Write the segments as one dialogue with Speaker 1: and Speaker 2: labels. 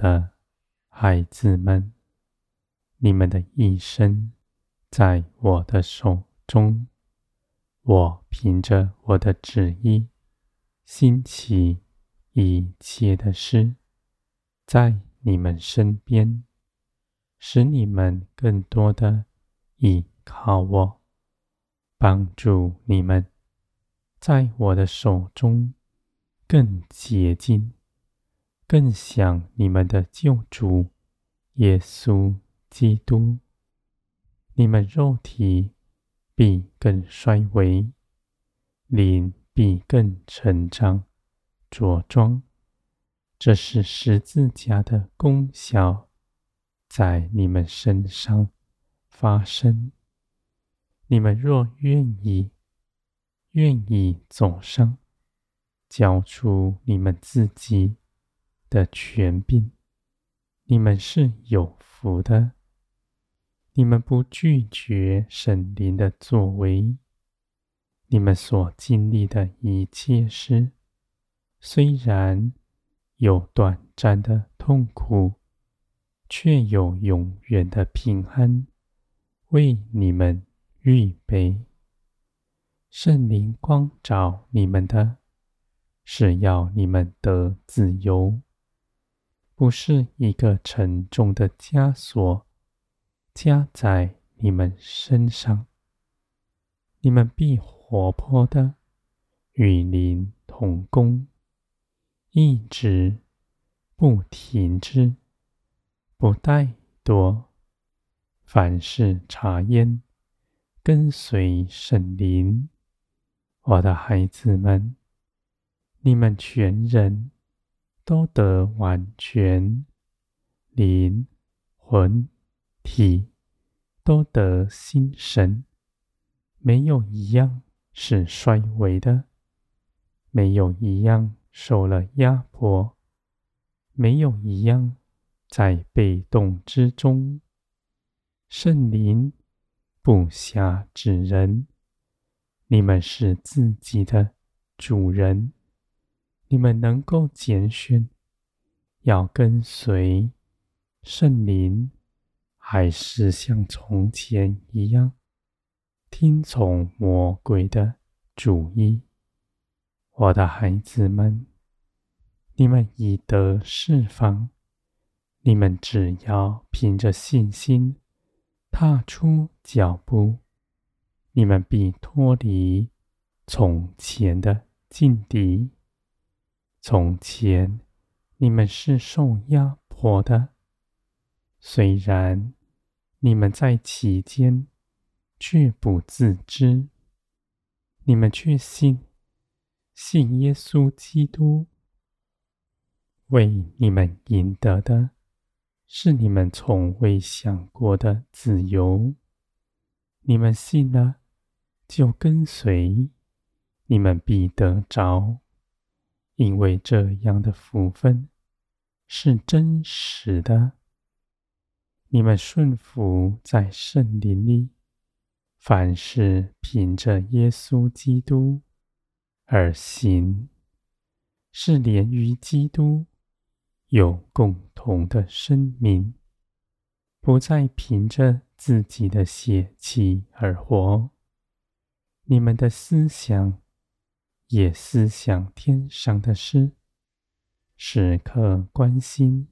Speaker 1: 的孩子们，你们的一生在我的手中。我凭着我的旨意，兴起一切的事，在你们身边，使你们更多的依靠我，帮助你们在我的手中更接近，更想你们的救主耶稣基督。你们肉体。必更衰微，灵必更成长茁壮。这是十字架的功效，在你们身上发生。你们若愿意，愿意走上，交出你们自己的权柄，你们是有福的。你们不拒绝圣灵的作为，你们所经历的一切事，虽然有短暂的痛苦，却有永远的平安为你们预备。圣灵光照你们的，是要你们得自由，不是一个沉重的枷锁。加在你们身上，你们必活泼的与灵同工，一直不停止，不怠惰，凡事察焉，跟随圣灵。我的孩子们，你们全人都得完全，灵魂。体都得心神，没有一样是衰微的，没有一样受了压迫，没有一样在被动之中。圣灵不辖制人，你们是自己的主人，你们能够拣选，要跟随圣灵。还是像从前一样，听从魔鬼的主意，我的孩子们，你们已得释放。你们只要凭着信心踏出脚步，你们必脱离从前的境地。从前你们是受压迫的，虽然。你们在其间却不自知，你们却信，信耶稣基督为你们赢得的，是你们从未想过的自由。你们信了，就跟随，你们必得着，因为这样的福分是真实的。你们顺服在圣灵里，凡事凭着耶稣基督而行，是连于基督有共同的生命，不再凭着自己的血气而活。你们的思想也思想天上的事，时刻关心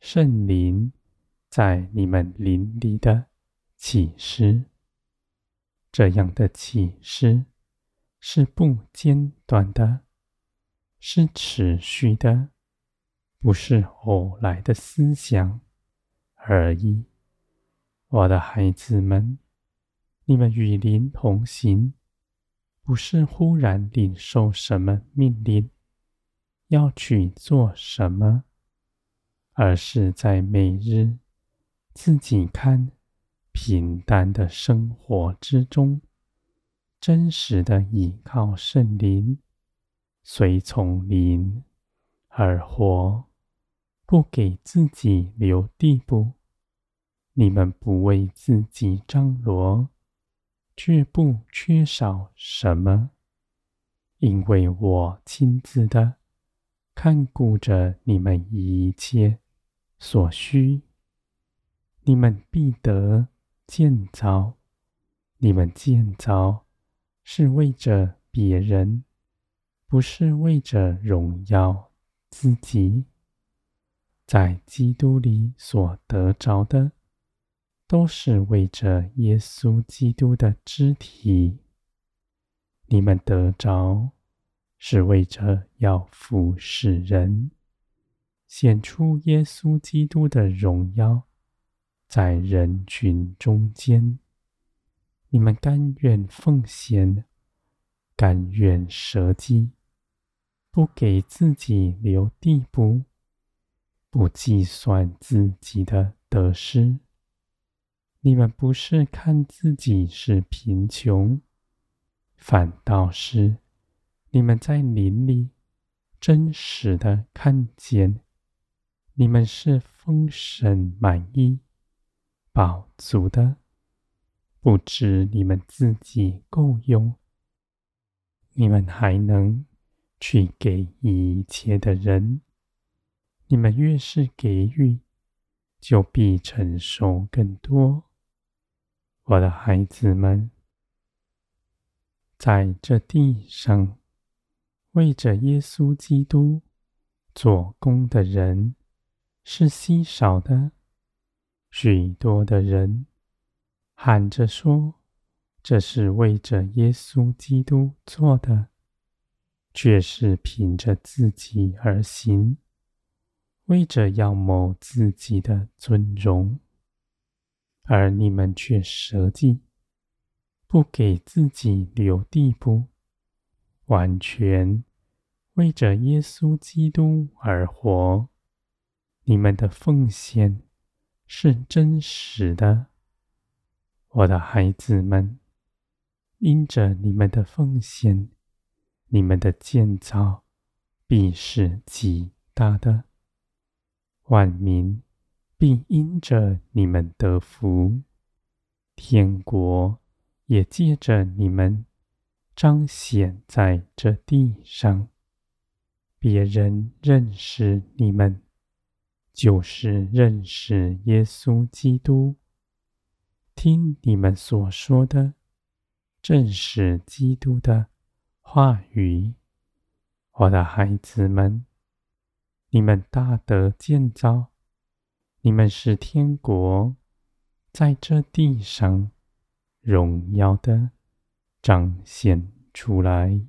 Speaker 1: 圣灵。在你们灵里的启示，这样的启示是不间断的，是持续的，不是偶来的思想而已。我的孩子们，你们与灵同行，不是忽然领受什么命令，要去做什么，而是在每日。自己看平淡的生活之中，真实的依靠圣灵，随从灵而活，不给自己留地步。你们不为自己张罗，却不缺少什么，因为我亲自的看顾着你们一切所需。你们必得建造，你们建造是为着别人，不是为着荣耀自己。在基督里所得着的，都是为着耶稣基督的肢体。你们得着，是为着要服侍人，显出耶稣基督的荣耀，在人群中间。你们甘愿奉献，甘愿舍己，不给自己留地步。不计算自己的得失，你们不是看自己是贫穷，反倒是你们在灵里真实的看见，你们是丰盛满意、饱足的，不止你们自己够用，你们还能去给一切的人。你们越是给予，就必承受更多。我的孩子们，在这地上，为着耶稣基督做工的人是稀少的。许多的人喊着说：“这是为着耶稣基督做的”，却是凭着自己而行。为着要谋自己的尊荣，而你们却舍己，不给自己留地步，完全为着耶稣基督而活。你们的奉献是真实的，我的孩子们，因着你们的奉献，你们的建造必是极大的。万民并因着你们得福，天国也借着你们彰显在这地上。别人认识你们，就是认识耶稣基督。听你们所说的，正是基督的话语，我的孩子们。你们大得建造，你们是天国在这地上荣耀的彰显出来。